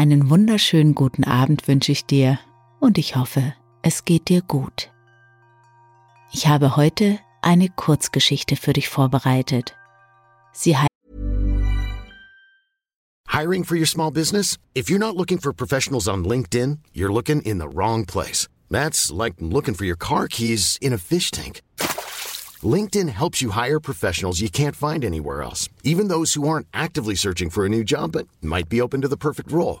Einen wunderschönen guten Abend wünsche ich dir und ich hoffe, es geht dir gut. Ich habe heute eine Kurzgeschichte für dich vorbereitet. Sie heißt Hiring for your small business? If you're not looking for professionals on LinkedIn, you're looking in the wrong place. That's like looking for your car keys in a fish tank. LinkedIn helps you hire professionals you can't find anywhere else, even those who aren't actively searching for a new job but might be open to the perfect role.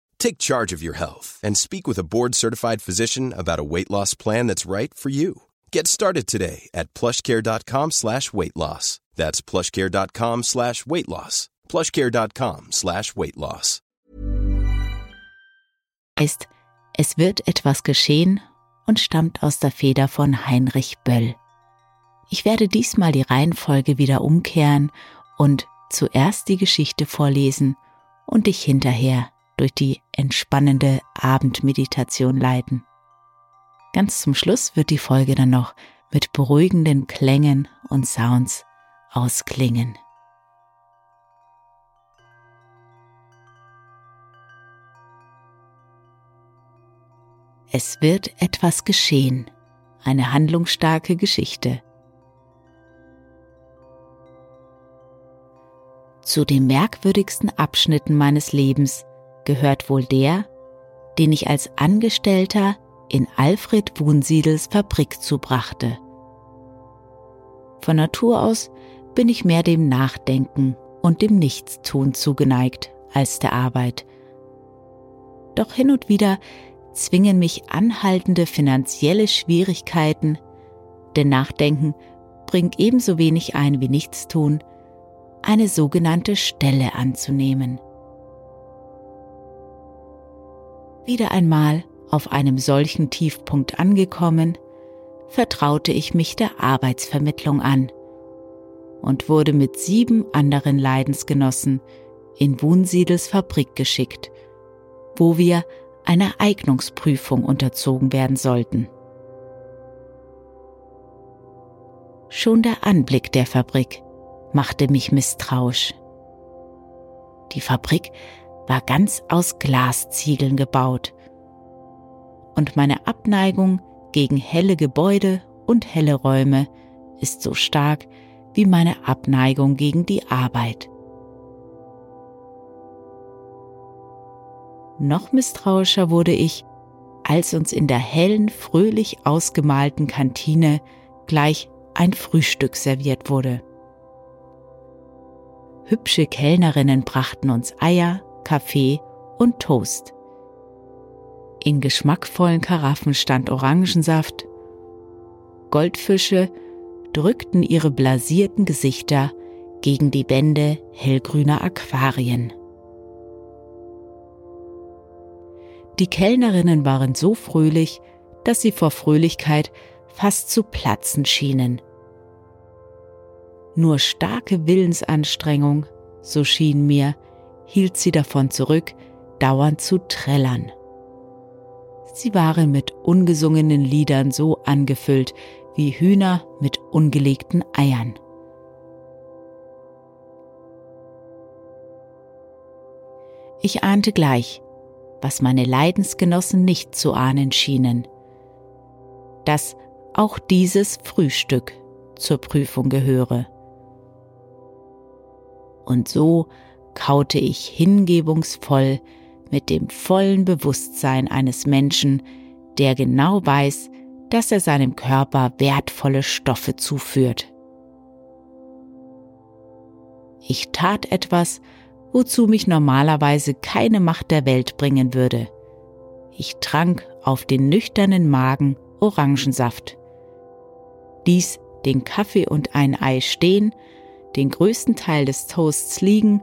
Take charge of your health and speak with a board-certified physician about a weight loss plan that's right for you. Get started today at plushcare.com slash weight loss. That's plushcare.com slash weight loss. plushcare.com slash weight loss. heißt, es wird etwas geschehen und stammt aus der Feder von Heinrich Böll. Ich werde diesmal die Reihenfolge wieder umkehren und zuerst die Geschichte vorlesen und dich hinterher durch die entspannende Abendmeditation leiten. Ganz zum Schluss wird die Folge dann noch mit beruhigenden Klängen und Sounds ausklingen. Es wird etwas geschehen. Eine handlungsstarke Geschichte. Zu den merkwürdigsten Abschnitten meines Lebens gehört wohl der, den ich als Angestellter in Alfred Wunsiedels Fabrik zubrachte. Von Natur aus bin ich mehr dem Nachdenken und dem Nichtstun zugeneigt als der Arbeit. Doch hin und wieder zwingen mich anhaltende finanzielle Schwierigkeiten, denn Nachdenken bringt ebenso wenig ein wie Nichtstun, eine sogenannte Stelle anzunehmen. Wieder einmal auf einem solchen Tiefpunkt angekommen, vertraute ich mich der Arbeitsvermittlung an und wurde mit sieben anderen Leidensgenossen in Wunsiedels Fabrik geschickt, wo wir einer Eignungsprüfung unterzogen werden sollten. Schon der Anblick der Fabrik machte mich misstrauisch. Die Fabrik war ganz aus Glasziegeln gebaut und meine Abneigung gegen helle Gebäude und helle Räume ist so stark wie meine Abneigung gegen die Arbeit. Noch misstrauischer wurde ich, als uns in der hellen, fröhlich ausgemalten Kantine gleich ein Frühstück serviert wurde. Hübsche Kellnerinnen brachten uns Eier, Kaffee und Toast. In geschmackvollen Karaffen stand Orangensaft. Goldfische drückten ihre blasierten Gesichter gegen die Wände hellgrüner Aquarien. Die Kellnerinnen waren so fröhlich, dass sie vor Fröhlichkeit fast zu platzen schienen. Nur starke Willensanstrengung, so schien mir, hielt sie davon zurück, dauernd zu trällern. Sie waren mit ungesungenen Liedern so angefüllt wie Hühner mit ungelegten Eiern. Ich ahnte gleich, was meine Leidensgenossen nicht zu ahnen schienen, dass auch dieses Frühstück zur Prüfung gehöre. Und so kaute ich hingebungsvoll mit dem vollen Bewusstsein eines Menschen, der genau weiß, dass er seinem Körper wertvolle Stoffe zuführt. Ich tat etwas, wozu mich normalerweise keine Macht der Welt bringen würde. Ich trank auf den nüchternen Magen Orangensaft, ließ den Kaffee und ein Ei stehen, den größten Teil des Toasts liegen,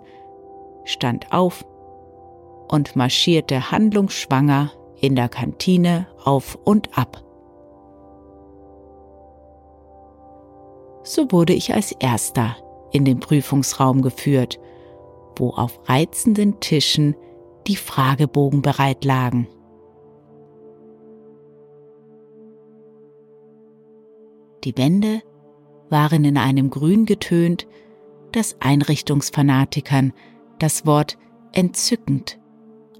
stand auf, und marschierte handlungsschwanger in der Kantine auf und ab. So wurde ich als erster in den Prüfungsraum geführt, wo auf reizenden Tischen die Fragebogen bereit lagen. Die Wände waren in einem Grün getönt, das Einrichtungsfanatikern das Wort entzückend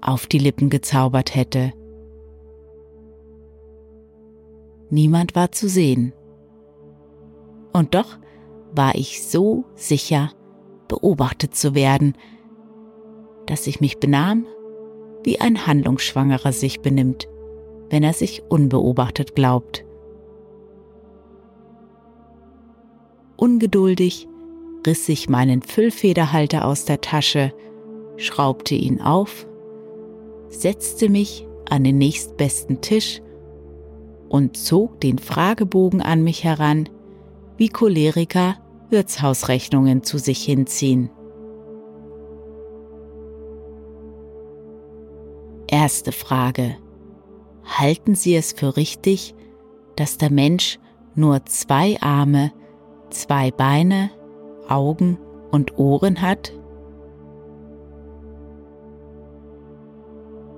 auf die Lippen gezaubert hätte. Niemand war zu sehen. Und doch war ich so sicher, beobachtet zu werden, dass ich mich benahm, wie ein Handlungsschwangerer sich benimmt, wenn er sich unbeobachtet glaubt. Ungeduldig riss ich meinen Füllfederhalter aus der Tasche, schraubte ihn auf, setzte mich an den nächstbesten Tisch und zog den Fragebogen an mich heran, wie Choleriker Wirtshausrechnungen zu sich hinziehen. Erste Frage. Halten Sie es für richtig, dass der Mensch nur zwei Arme, zwei Beine, Augen und Ohren hat?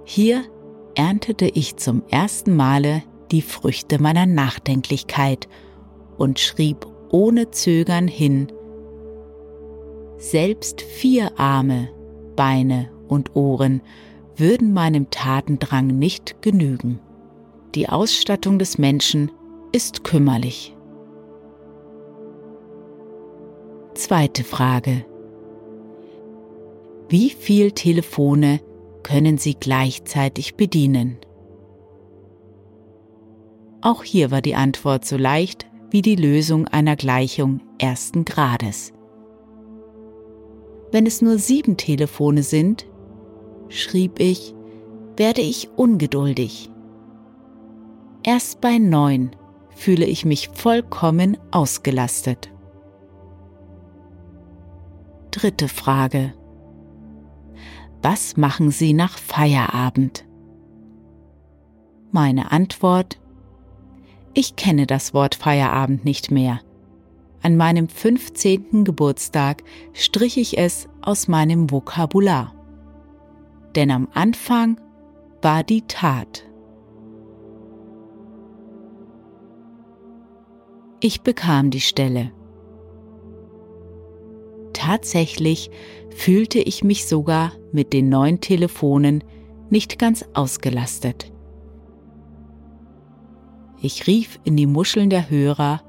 Hier erntete ich zum ersten Male die Früchte meiner Nachdenklichkeit und schrieb ohne Zögern hin, selbst vier Arme, Beine und Ohren würden meinem Tatendrang nicht genügen. Die Ausstattung des Menschen ist kümmerlich. Zweite Frage. Wie viel Telefone können Sie gleichzeitig bedienen? Auch hier war die Antwort so leicht wie die Lösung einer Gleichung ersten Grades. Wenn es nur sieben Telefone sind, schrieb ich, werde ich ungeduldig. Erst bei neun fühle ich mich vollkommen ausgelastet. Dritte Frage. Was machen Sie nach Feierabend? Meine Antwort. Ich kenne das Wort Feierabend nicht mehr. An meinem 15. Geburtstag strich ich es aus meinem Vokabular. Denn am Anfang war die Tat. Ich bekam die Stelle. Tatsächlich fühlte ich mich sogar mit den neuen Telefonen nicht ganz ausgelastet. Ich rief in die Muscheln der Hörer,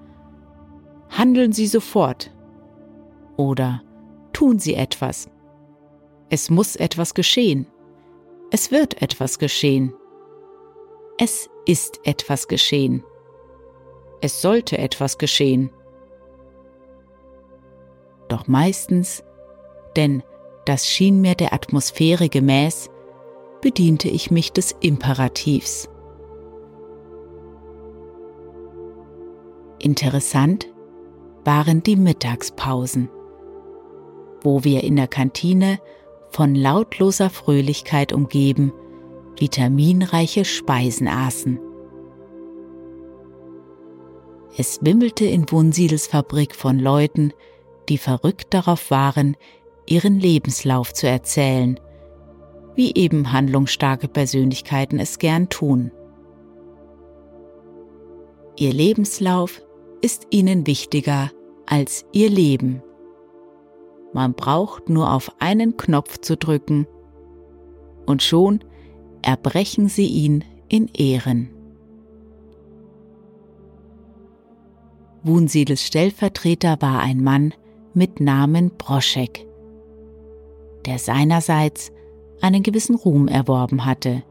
Handeln Sie sofort oder tun Sie etwas. Es muss etwas geschehen. Es wird etwas geschehen. Es ist etwas geschehen. Es sollte etwas geschehen doch meistens, denn das schien mir der Atmosphäre gemäß, bediente ich mich des Imperativs. Interessant waren die Mittagspausen, wo wir in der Kantine von lautloser Fröhlichkeit umgeben vitaminreiche Speisen aßen. Es wimmelte in Wunsiedels Fabrik von Leuten, die verrückt darauf waren, ihren Lebenslauf zu erzählen, wie eben handlungsstarke Persönlichkeiten es gern tun. Ihr Lebenslauf ist ihnen wichtiger als ihr Leben. Man braucht nur auf einen Knopf zu drücken und schon erbrechen sie ihn in Ehren. Wunsiedels Stellvertreter war ein Mann, mit Namen Broschek, der seinerseits einen gewissen Ruhm erworben hatte,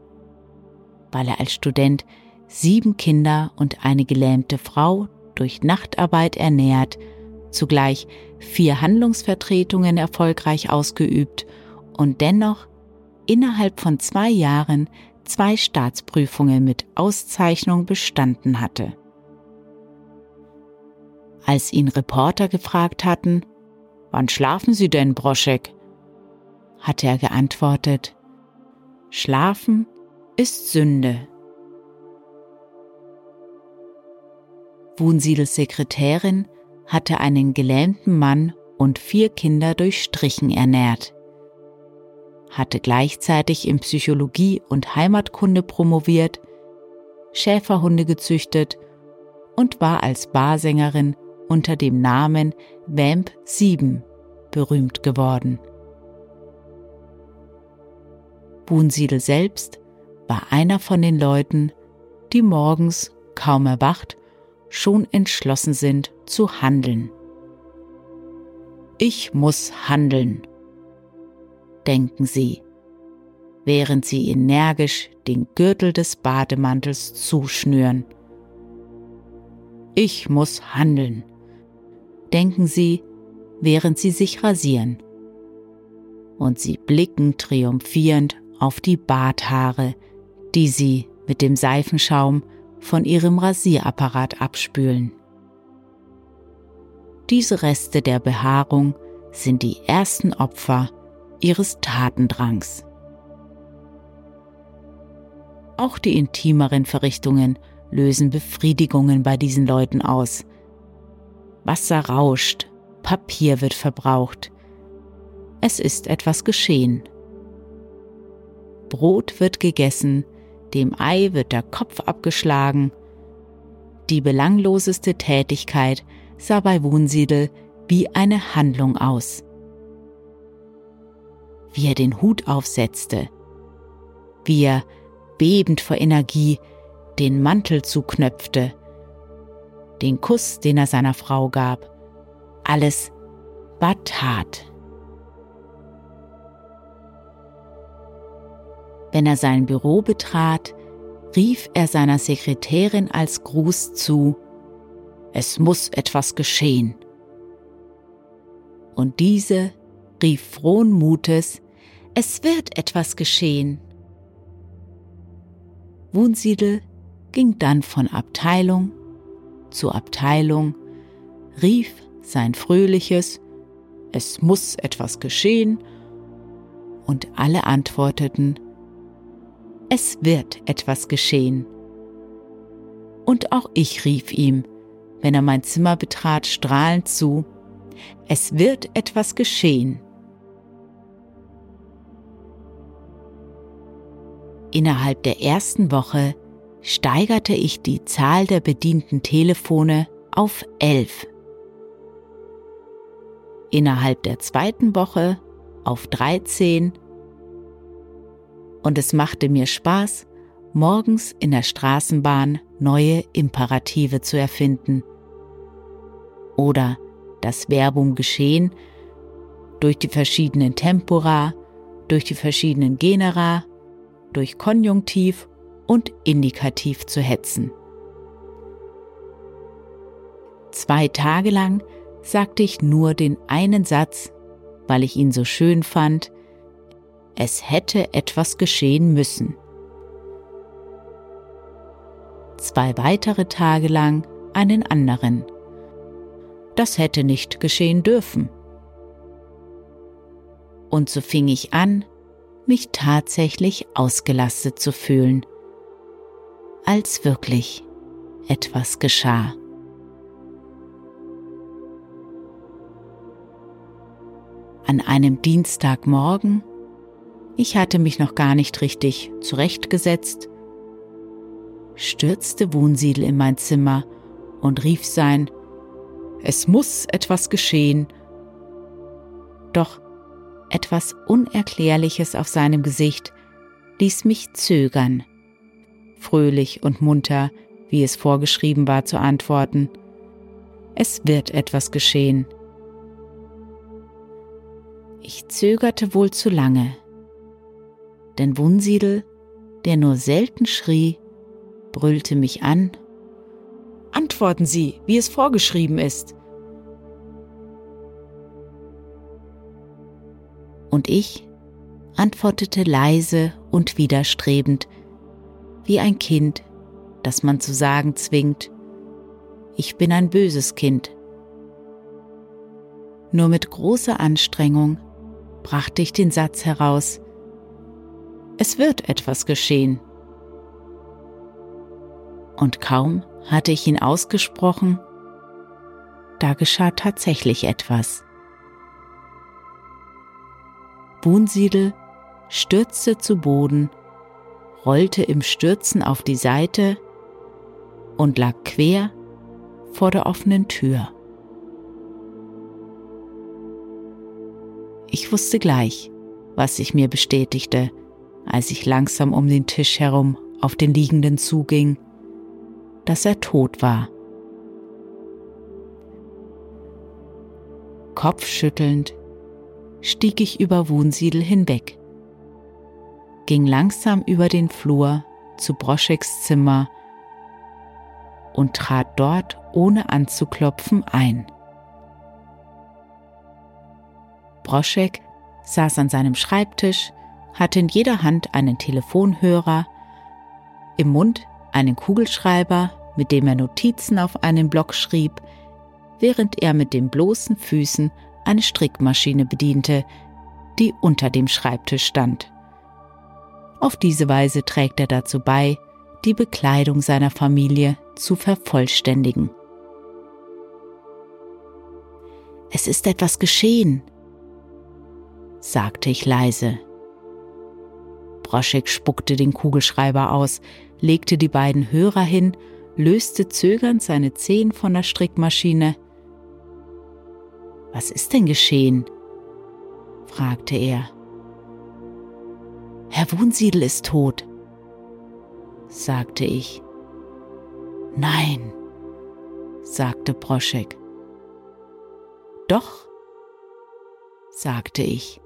weil er als Student sieben Kinder und eine gelähmte Frau durch Nachtarbeit ernährt, zugleich vier Handlungsvertretungen erfolgreich ausgeübt und dennoch innerhalb von zwei Jahren zwei Staatsprüfungen mit Auszeichnung bestanden hatte. Als ihn Reporter gefragt hatten, Wann schlafen Sie denn, Broschek? hatte er geantwortet. Schlafen ist Sünde. Wunsiedels Sekretärin hatte einen gelähmten Mann und vier Kinder durch Strichen ernährt, hatte gleichzeitig in Psychologie und Heimatkunde promoviert, Schäferhunde gezüchtet und war als Barsängerin unter dem Namen Vamp 7 berühmt geworden. Wunsiedel selbst war einer von den Leuten, die morgens, kaum erwacht, schon entschlossen sind zu handeln. Ich muss handeln, denken sie, während sie energisch den Gürtel des Bademantels zuschnüren. Ich muss handeln, denken sie, während sie sich rasieren. Und sie blicken triumphierend auf die Barthaare, die sie mit dem Seifenschaum von ihrem Rasierapparat abspülen. Diese Reste der Behaarung sind die ersten Opfer ihres Tatendrangs. Auch die intimeren Verrichtungen lösen Befriedigungen bei diesen Leuten aus. Wasser rauscht, Papier wird verbraucht. Es ist etwas geschehen. Brot wird gegessen, dem Ei wird der Kopf abgeschlagen. Die belangloseste Tätigkeit sah bei Wunsiedel wie eine Handlung aus. Wie er den Hut aufsetzte, wie er, bebend vor Energie, den Mantel zuknöpfte, den Kuss, den er seiner Frau gab, alles war Tat. Wenn er sein Büro betrat, rief er seiner Sekretärin als Gruß zu, es muss etwas geschehen. Und diese rief frohen Mutes, es wird etwas geschehen. Wunsiedel ging dann von Abteilung zu Abteilung, rief sein fröhliches Es muss etwas geschehen, und alle antworteten es wird etwas geschehen. Und auch ich rief ihm, wenn er mein Zimmer betrat, strahlend zu, es wird etwas geschehen. Innerhalb der ersten Woche steigerte ich die Zahl der bedienten Telefone auf elf. Innerhalb der zweiten Woche auf 13 und es machte mir Spaß, morgens in der Straßenbahn neue Imperative zu erfinden. Oder das Verbum geschehen durch die verschiedenen Tempora, durch die verschiedenen Genera, durch Konjunktiv und Indikativ zu hetzen. Zwei Tage lang sagte ich nur den einen Satz, weil ich ihn so schön fand, es hätte etwas geschehen müssen. Zwei weitere Tage lang einen anderen. Das hätte nicht geschehen dürfen. Und so fing ich an, mich tatsächlich ausgelastet zu fühlen, als wirklich etwas geschah. An einem Dienstagmorgen ich hatte mich noch gar nicht richtig zurechtgesetzt, stürzte Wohnsiedel in mein Zimmer und rief sein Es muss etwas geschehen. Doch etwas Unerklärliches auf seinem Gesicht ließ mich zögern, fröhlich und munter, wie es vorgeschrieben war, zu antworten. Es wird etwas geschehen. Ich zögerte wohl zu lange, denn Wunsiedel, der nur selten schrie, brüllte mich an. Antworten Sie, wie es vorgeschrieben ist. Und ich antwortete leise und widerstrebend, wie ein Kind, das man zu sagen zwingt, ich bin ein böses Kind. Nur mit großer Anstrengung brachte ich den Satz heraus, Es wird etwas geschehen. Und kaum hatte ich ihn ausgesprochen, da geschah tatsächlich etwas. Bunsiedel stürzte zu Boden, rollte im Stürzen auf die Seite und lag quer vor der offenen Tür. Ich wusste gleich, was sich mir bestätigte, als ich langsam um den Tisch herum auf den Liegenden zuging, dass er tot war. Kopfschüttelnd stieg ich über Wunsiedel hinweg, ging langsam über den Flur zu Broscheks Zimmer und trat dort ohne anzuklopfen ein. Broschek saß an seinem Schreibtisch, hatte in jeder Hand einen Telefonhörer, im Mund einen Kugelschreiber, mit dem er Notizen auf einen Block schrieb, während er mit den bloßen Füßen eine Strickmaschine bediente, die unter dem Schreibtisch stand. Auf diese Weise trägt er dazu bei, die Bekleidung seiner Familie zu vervollständigen. Es ist etwas geschehen, sagte ich leise. Broschek spuckte den Kugelschreiber aus, legte die beiden Hörer hin, löste zögernd seine Zehen von der Strickmaschine. Was ist denn geschehen? fragte er. Herr Wunsiedel ist tot, sagte ich. Nein, sagte Broschek. Doch, sagte ich.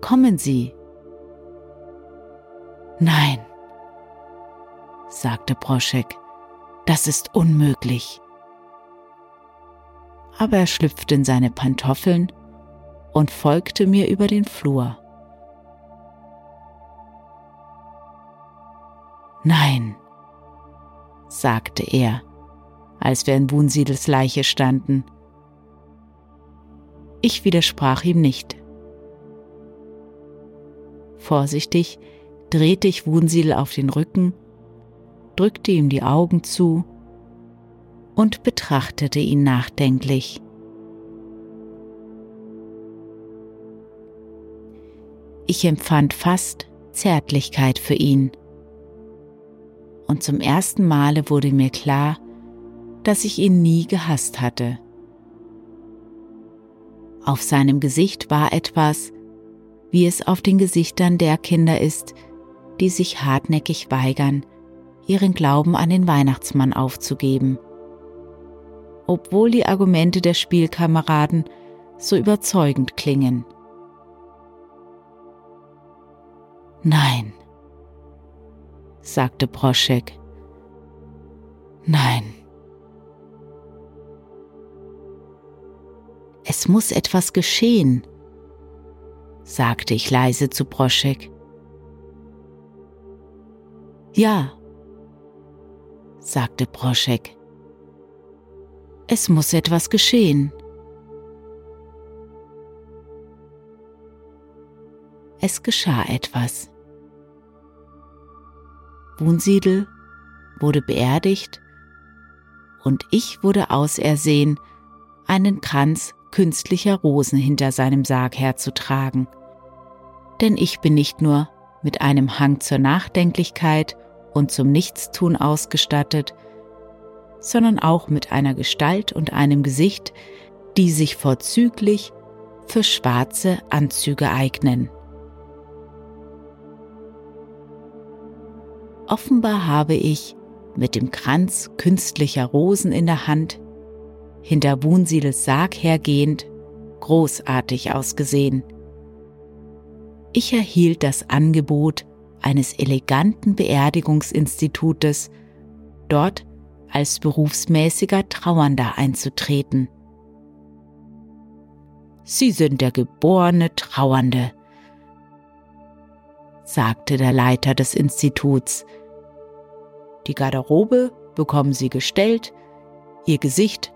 Kommen Sie. Nein, sagte Broschek, das ist unmöglich. Aber er schlüpfte in seine Pantoffeln und folgte mir über den Flur. Nein, sagte er, als wir in Wunsiedels Leiche standen. Ich widersprach ihm nicht. Vorsichtig drehte ich Wunsiedel auf den Rücken, drückte ihm die Augen zu und betrachtete ihn nachdenklich. Ich empfand fast Zärtlichkeit für ihn. Und zum ersten Male wurde mir klar, dass ich ihn nie gehasst hatte. Auf seinem Gesicht war etwas, wie es auf den Gesichtern der Kinder ist, die sich hartnäckig weigern, ihren Glauben an den Weihnachtsmann aufzugeben. Obwohl die Argumente der Spielkameraden so überzeugend klingen. Nein, sagte Proschek. Nein. Es muss etwas geschehen, sagte ich leise zu Broschek. Ja, sagte Broschek. Es muss etwas geschehen. Es geschah etwas. Wunsiedel wurde beerdigt und ich wurde ausersehen, einen Kranz künstlicher Rosen hinter seinem Sarg herzutragen. Denn ich bin nicht nur mit einem Hang zur Nachdenklichkeit und zum Nichtstun ausgestattet, sondern auch mit einer Gestalt und einem Gesicht, die sich vorzüglich für schwarze Anzüge eignen. Offenbar habe ich mit dem Kranz künstlicher Rosen in der Hand hinter Wunsiedels Sarg hergehend, großartig ausgesehen. Ich erhielt das Angebot eines eleganten Beerdigungsinstitutes, dort als berufsmäßiger Trauernder einzutreten. Sie sind der geborene Trauernde, sagte der Leiter des Instituts. Die Garderobe bekommen Sie gestellt, Ihr Gesicht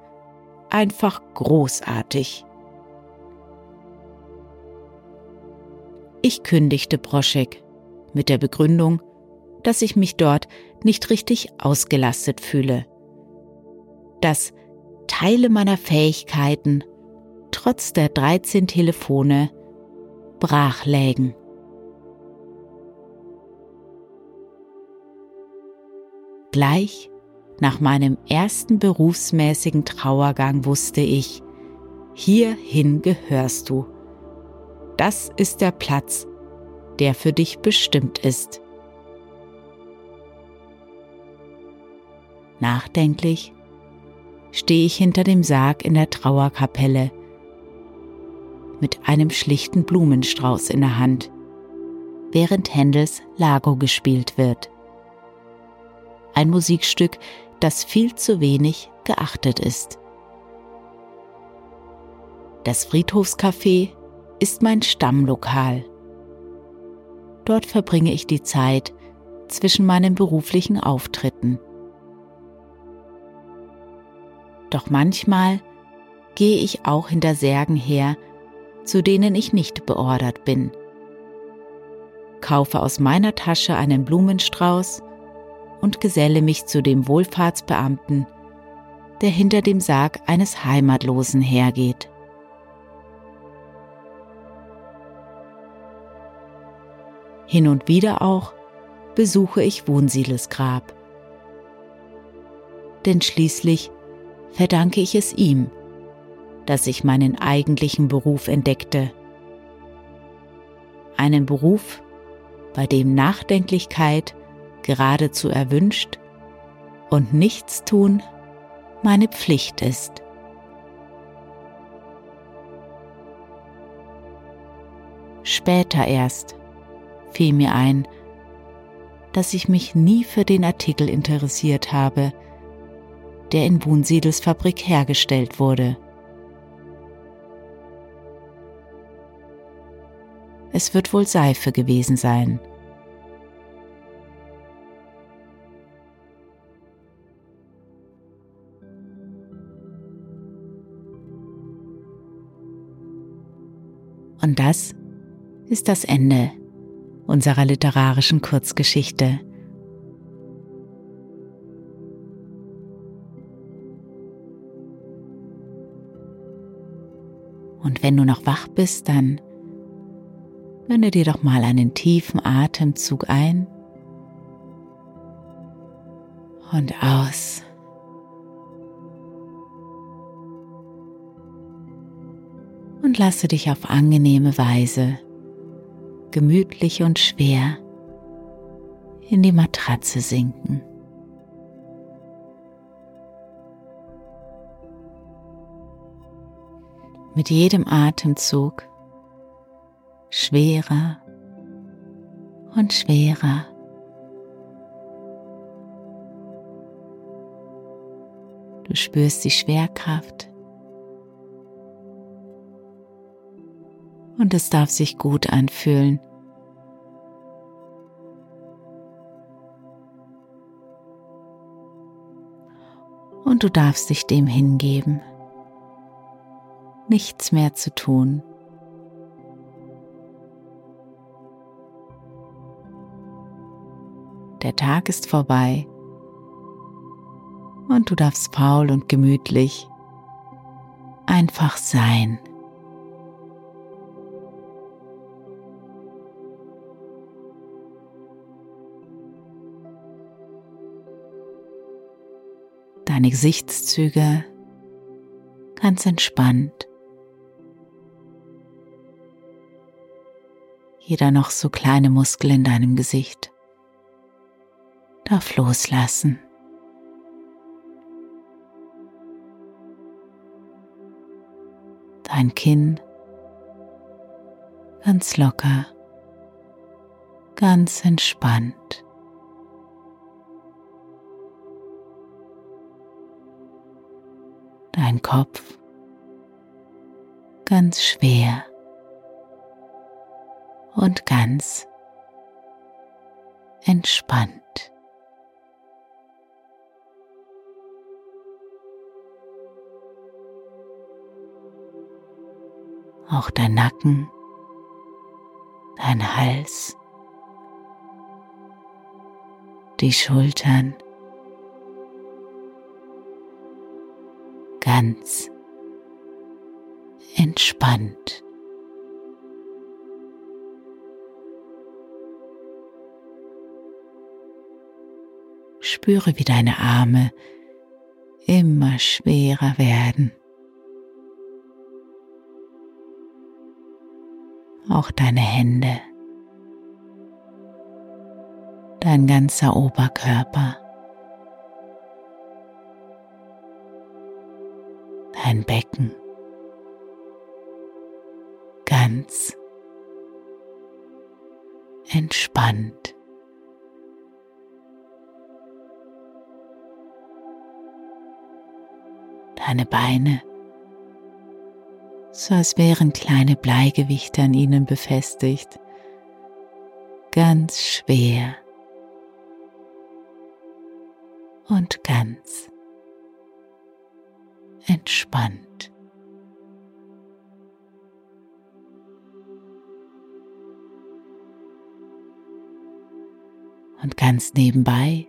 einfach großartig. Ich kündigte Broschek, mit der Begründung, dass ich mich dort nicht richtig ausgelastet fühle, dass Teile meiner Fähigkeiten trotz der 13 Telefone brach lägen. Gleich nach meinem ersten berufsmäßigen Trauergang wusste ich, hierhin gehörst du. Das ist der Platz, der für dich bestimmt ist. Nachdenklich stehe ich hinter dem Sarg in der Trauerkapelle mit einem schlichten Blumenstrauß in der Hand, während Händels Lago gespielt wird. Ein Musikstück, das viel zu wenig geachtet ist. Das Friedhofscafé ist mein Stammlokal. Dort verbringe ich die Zeit zwischen meinen beruflichen Auftritten. Doch manchmal gehe ich auch hinter Särgen her, zu denen ich nicht beordert bin. Kaufe aus meiner Tasche einen Blumenstrauß und geselle mich zu dem Wohlfahrtsbeamten, der hinter dem Sarg eines Heimatlosen hergeht. Hin und wieder auch besuche ich Wohnsiedels Grab. Denn schließlich verdanke ich es ihm, dass ich meinen eigentlichen Beruf entdeckte. Einen Beruf, bei dem Nachdenklichkeit geradezu erwünscht und Nichtstun meine Pflicht ist. Später erst fiel mir ein, dass ich mich nie für den Artikel interessiert habe, der in Wunsiedels Fabrik hergestellt wurde. Es wird wohl Seife gewesen sein. Und das ist das Ende unserer literarischen Kurzgeschichte. Und wenn du noch wach bist, dann gönne dir doch mal einen tiefen Atemzug ein und aus. Und lasse dich auf angenehme Weise, gemütlich und schwer in die Matratze sinken. mit jedem Atemzug schwerer und schwerer. Du spürst die Schwerkraft und es darf sich gut anfühlen. Und du darfst dich dem hingeben nichts mehr zu tun. Der Tag ist vorbei und du darfst faul und gemütlich einfach sein. Deine Gesichtszüge ganz entspannt. jeder noch so kleine Muskel in deinem Gesicht darf loslassen. Dein Kinn ganz locker, ganz entspannt. Dein Kopf ganz schwer und ganz entspannt. Auch dein Nacken, dein Hals die Schultern ganz entspannt. Spüre, wie deine Arme immer schwerer werden. Auch deine Hände, dein ganzer Oberkörper, dein Becken ganz entspannt. Deine Beine, so als wären kleine Bleigewichte an ihnen befestigt, ganz schwer und ganz entspannt. Und ganz nebenbei,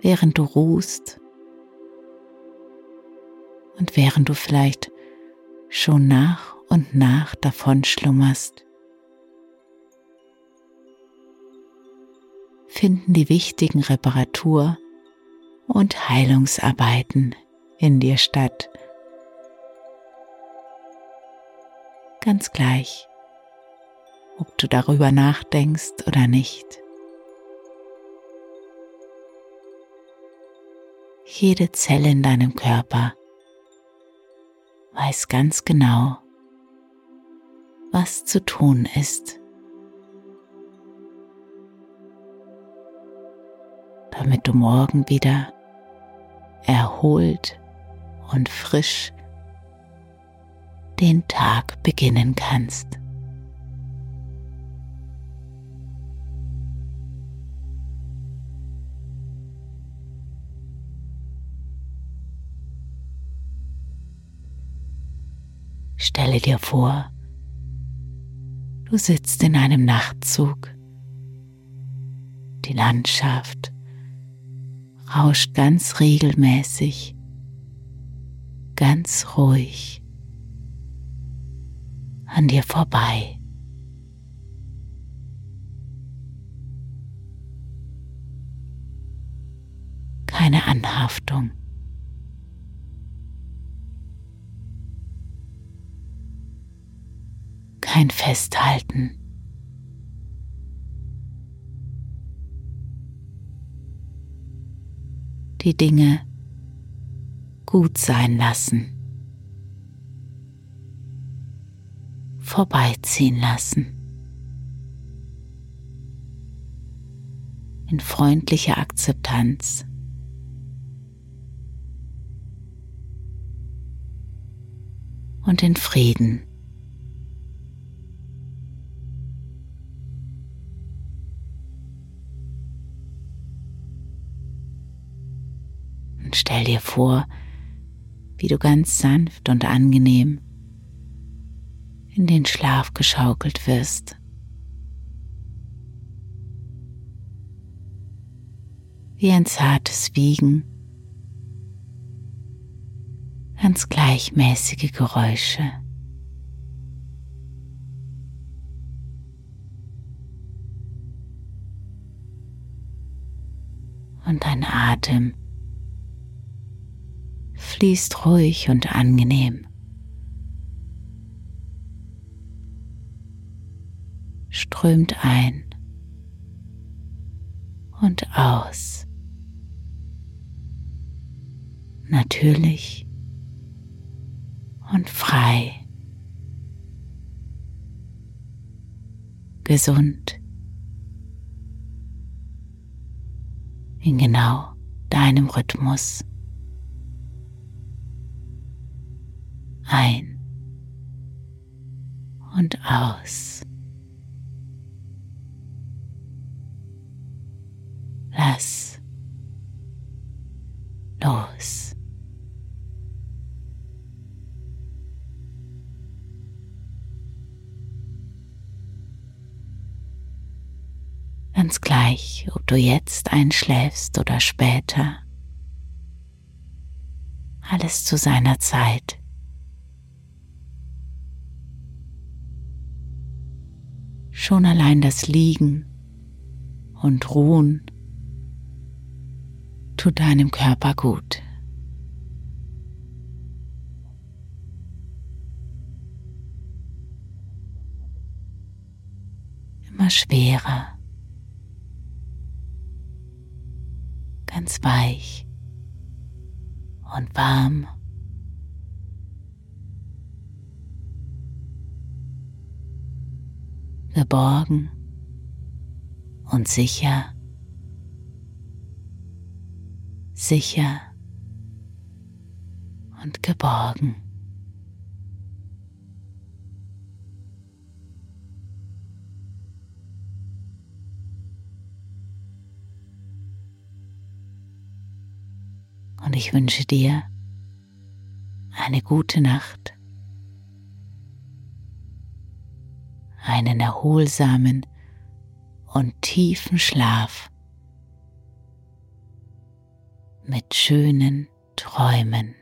während du ruhst und während du vielleicht schon nach und nach davon schlummerst, finden die wichtigen Reparatur- und Heilungsarbeiten in dir statt. Ganz gleich, ob du darüber nachdenkst oder nicht. Jede Zelle in deinem Körper weiß ganz genau, was zu tun ist, damit du morgen wieder erholt und frisch den Tag beginnen kannst. Stelle dir vor, du sitzt in einem Nachtzug. Die Landschaft rauscht ganz regelmäßig, ganz ruhig an dir vorbei. Keine Anhaftung. kein Festhalten. Die Dinge gut sein lassen, vorbeiziehen lassen, in freundlicher Akzeptanz. und in Frieden. stell dir vor, wie du ganz sanft und angenehm in den Schlaf geschaukelt wirst. Wie ein zartes Wiegen, ganz gleichmäßige Geräusche. Und dein Atem fließt ruhig und angenehm. Strömt ein und aus. Natürlich und frei. Gesund. In genau deinem Rhythmus. Ein und aus. Lass los. Ganz gleich, ob du jetzt einschläfst oder später. Alles zu seiner Zeit. Schon allein das Liegen und Ruhen tut deinem Körper gut. Immer schwerer, ganz weich und warm. Geborgen und sicher, sicher und geborgen. Und ich wünsche dir eine gute Nacht, einen erholsamen und tiefen Schlaf mit schönen Träumen.